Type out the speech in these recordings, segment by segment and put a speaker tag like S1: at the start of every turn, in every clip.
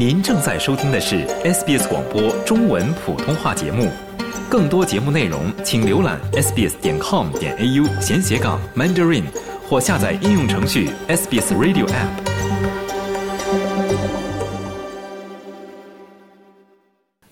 S1: 您正在收听的是 SBS 广播中文普通话节目，更多节目内容请浏览 sbs 点 com 点 au 闲斜杠 mandarin 或下载应用程序 SBS Radio App。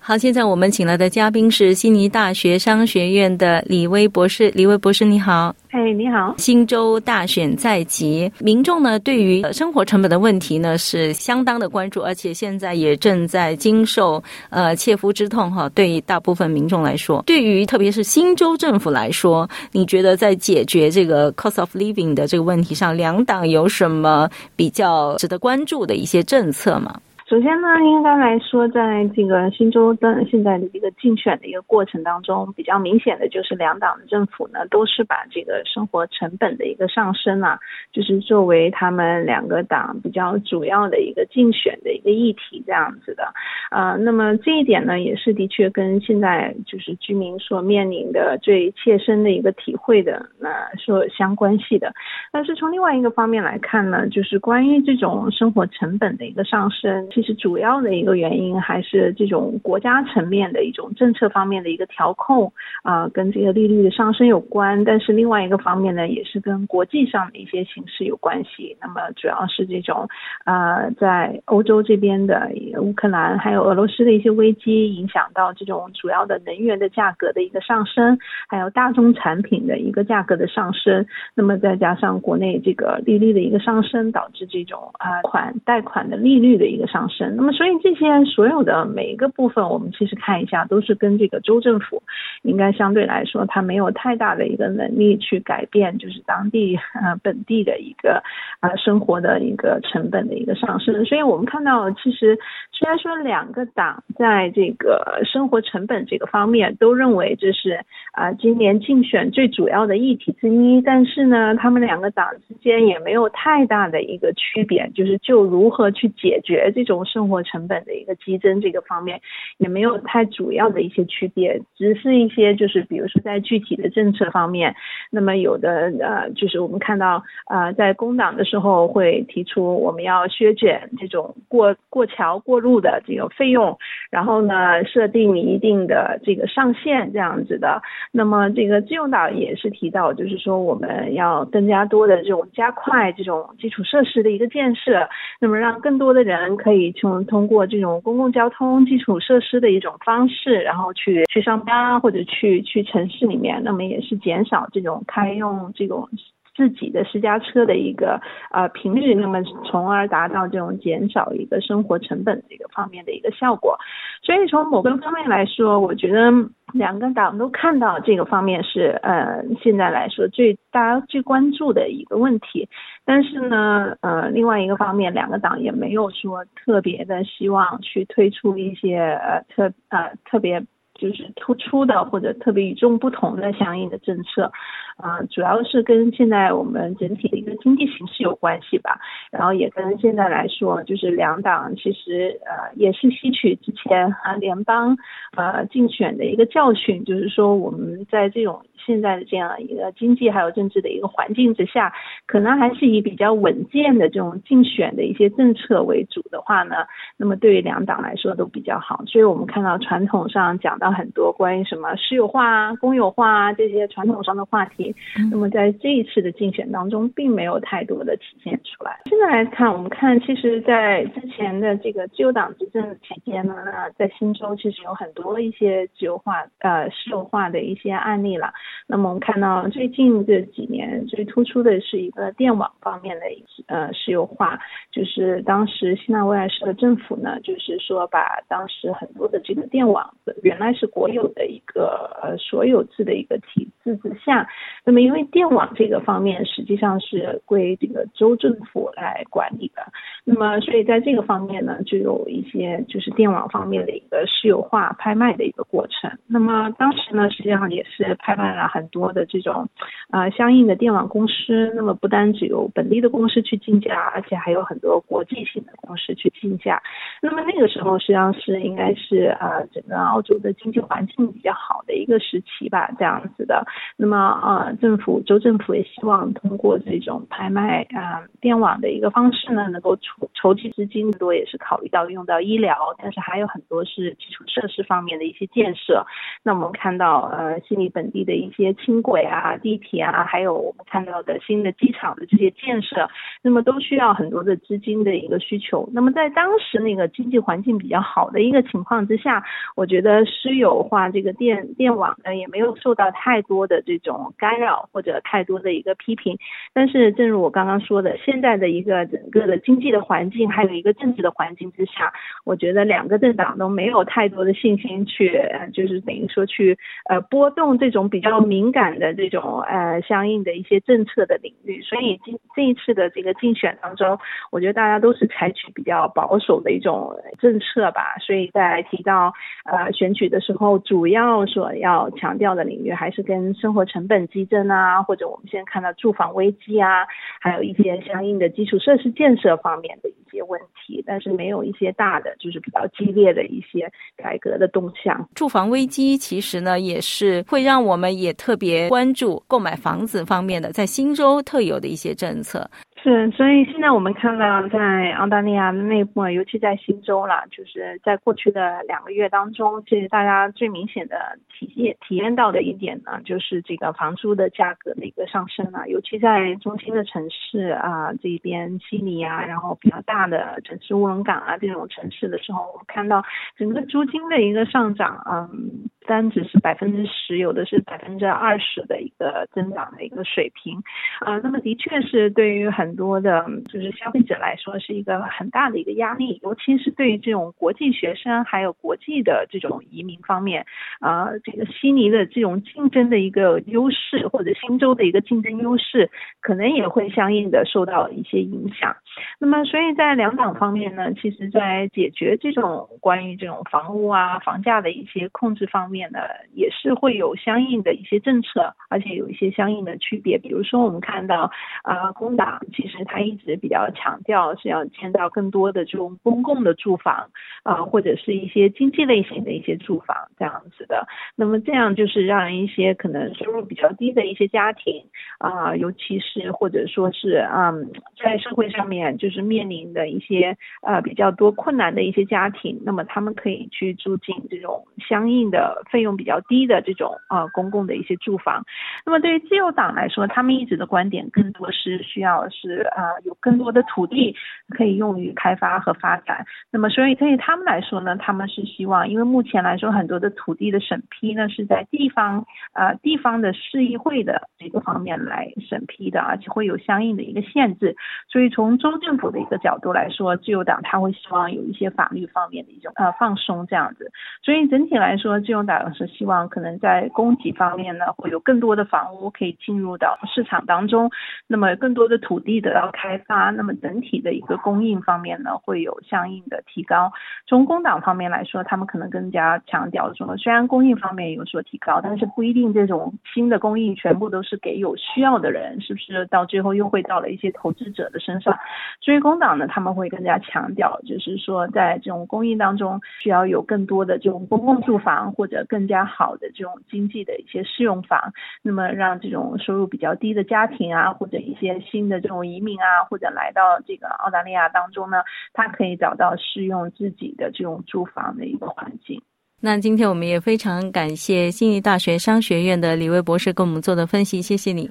S2: 好，现在我们请来的嘉宾是悉尼大学商学院的李威博士。李威博士，你好。
S3: 哎，你好。
S2: 新州大选在即，民众呢对于生活成本的问题呢是相当的关注，而且现在也正在经受呃切肤之痛哈。对于大部分民众来说，对于特别是新州政府来说，你觉得在解决这个 cost of living 的这个问题上，两党有什么比较值得关注的一些政策吗？
S3: 首先呢，应该来说，在这个新州的现在的一个竞选的一个过程当中，比较明显的就是两党的政府呢，都是把这个生活成本的一个上升啊，就是作为他们两个党比较主要的一个竞选的一个议题这样子的。呃，那么这一点呢，也是的确跟现在就是居民所面临的最切身的一个体会的那所相关系的。但是从另外一个方面来看呢，就是关于这种生活成本的一个上升。其实主要的一个原因还是这种国家层面的一种政策方面的一个调控啊，跟这个利率的上升有关。但是另外一个方面呢，也是跟国际上的一些形势有关系。那么主要是这种呃，在欧洲这边的乌克兰还有俄罗斯的一些危机，影响到这种主要的能源的价格的一个上升，还有大宗产品的一个价格的上升。那么再加上国内这个利率的一个上升，导致这种啊款贷款的利率的一个上。那么，所以这些所有的每一个部分，我们其实看一下，都是跟这个州政府应该相对来说，它没有太大的一个能力去改变，就是当地呃本地的一个呃生活的一个成本的一个上升。所以我们看到，其实虽然说两个党在这个生活成本这个方面都认为这是啊今年竞选最主要的议题之一，但是呢，他们两个党之间也没有太大的一个区别，就是就如何去解决这种。生活成本的一个激增这个方面也没有太主要的一些区别，只是一些就是比如说在具体的政策方面，那么有的呃就是我们看到呃在工党的时候会提出我们要削减这种过过桥过路的这个费用，然后呢设定一定的这个上限这样子的。那么这个自由党也是提到，就是说我们要更加多的这种加快这种基础设施的一个建设，那么让更多的人可以。从通过这种公共交通基础设施的一种方式，然后去去上班啊或者去去城市里面，那么也是减少这种开用这种自己的私家车的一个呃频率，那么从而达到这种减少一个生活成本的一个方面的一个效果。所以从某个方面来说，我觉得两个党都看到这个方面是呃现在来说最大家最关注的一个问题。但是呢，呃，另外一个方面，两个党也没有说特别的希望去推出一些呃特呃特别就是突出的或者特别与众不同的相应的政策。啊，主要是跟现在我们整体的一个经济形势有关系吧，然后也跟现在来说，就是两党其实呃也是吸取之前啊联邦呃竞选的一个教训，就是说我们在这种现在的这样一个经济还有政治的一个环境之下，可能还是以比较稳健的这种竞选的一些政策为主的话呢，那么对于两党来说都比较好。所以我们看到传统上讲到很多关于什么私有化啊、公有化啊这些传统上的话题。那么在这一次的竞选当中，并没有太多的体现出来。现在来看，我们看，其实，在之前的这个自由党执政期间呢，那在新州其实有很多一些自由化、呃私有化的一些案例了。那么我们看到最近这几年最突出的是一个呃电网方面的呃私有化，就是当时西纳威尔市的政府呢，就是说把当时很多的这个电网原来是国有的一个呃所有制的一个体制之下。那么，因为电网这个方面实际上是归这个州政府来管理的，那么所以在这个方面呢，就有一些就是电网方面的一个私有化拍卖的一个过程。那么当时呢，实际上也是拍卖了很多的这种啊相应的电网公司。那么不单只有本地的公司去竞价，而且还有很多国际性的公司去竞价。那么那个时候实际上是应该是啊整个澳洲的经济环境比较好的一个时期吧，这样子的。那么啊。政府州政府也希望通过这种拍卖啊电网的一个方式呢，能够筹筹集资金，多也是考虑到用到医疗，但是还有很多是基础设施方面的一些建设。那我们看到呃悉尼本地的一些轻轨啊、地铁啊，还有我们看到的新的机场的这些建设，那么都需要很多的资金的一个需求。那么在当时那个经济环境比较好的一个情况之下，我觉得私有化这个电电网呢也没有受到太多的这种干扰或者太多的一个批评。但是正如我刚刚说的，现在的一个整个的经济的环境，还有一个政治的环境之下，我觉得两个政党都没有太多的信心去，就是等于说去呃波动这种比较敏感的这种呃相应的一些政策的领域。所以今这一次的这个竞选当中，我觉得大家都是采取比较保守的一种政策吧。所以在提到呃选举的时候，主要所要强调的领域还是跟生活成本激增啊，或者我们现在看到住房危机啊，还有一些相应的基础设施建设方面的问题，但是没有一些大的就是比较激烈的一些改革的动向。
S2: 住房危机其实呢，也是会让我们也特别关注购买房子方面的，在新州特有的一些政策。
S3: 是，所以现在我们看到，在澳大利亚内部，尤其在新州啦，就是在过去的两个月当中，其实大家最明显的体验体验到的一点呢，就是这个房租的价格的一个上升啊，尤其在中心的城市啊，这边悉尼啊，然后比较大的城市乌龙港啊这种城市的时候，我们看到整个租金的一个上涨，嗯，单只是百分之十，有的是百分之二十的一个增长的一个水平，啊，那么的确是对于很多的，就是消费者来说是一个很大的一个压力，尤其是对于这种国际学生还有国际的这种移民方面，啊，这个悉尼的这种竞争的一个优势，或者新州的一个竞争优势，可能也会相应的受到一些影响。那么，所以在两党方面呢，其实在解决这种关于这种房屋啊、房价的一些控制方面呢，也是会有相应的一些政策，而且有一些相应的区别。比如说，我们看到啊，工党。其实他一直比较强调是要建造更多的这种公共的住房啊，或者是一些经济类型的一些住房这样子的。那么这样就是让一些可能收入比较低的一些家庭啊，尤其是或者说是嗯，在社会上面就是面临的一些呃比较多困难的一些家庭，那么他们可以去住进这种相应的费用比较低的这种啊公共的一些住房。那么对于自由党来说，他们一直的观点更多是需要是。是啊，有更多的土地可以用于开发和发展。那么，所以对于他们来说呢，他们是希望，因为目前来说，很多的土地的审批呢是在地方啊地方的市议会的这个方面来审批的，而且会有相应的一个限制。所以从中州政府的一个角度来说，自由党他会希望有一些法律方面的一种呃放松这样子。所以整体来说，自由党是希望可能在供给方面呢，会有更多的房屋可以进入到市场当中，那么更多的土地。得到开发，那么整体的一个供应方面呢，会有相应的提高。从工党方面来说，他们可能更加强调说，虽然供应方面有所提高，但是不一定这种新的供应全部都是给有需要的人，是不是到最后又会到了一些投资者的身上？所以工党呢，他们会更加强调，就是说在这种供应当中，需要有更多的这种公共住房或者更加好的这种经济的一些适用房，那么让这种收入比较低的家庭啊，或者一些新的这种。移民啊，或者来到这个澳大利亚当中呢，他可以找到适用自己的这种住房的一个环境。
S2: 那今天我们也非常感谢悉尼大学商学院的李威博士给我们做的分析，谢谢你。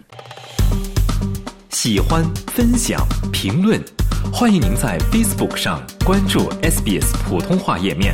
S1: 喜欢、分享、评论，欢迎您在 Facebook 上关注 SBS 普通话页面。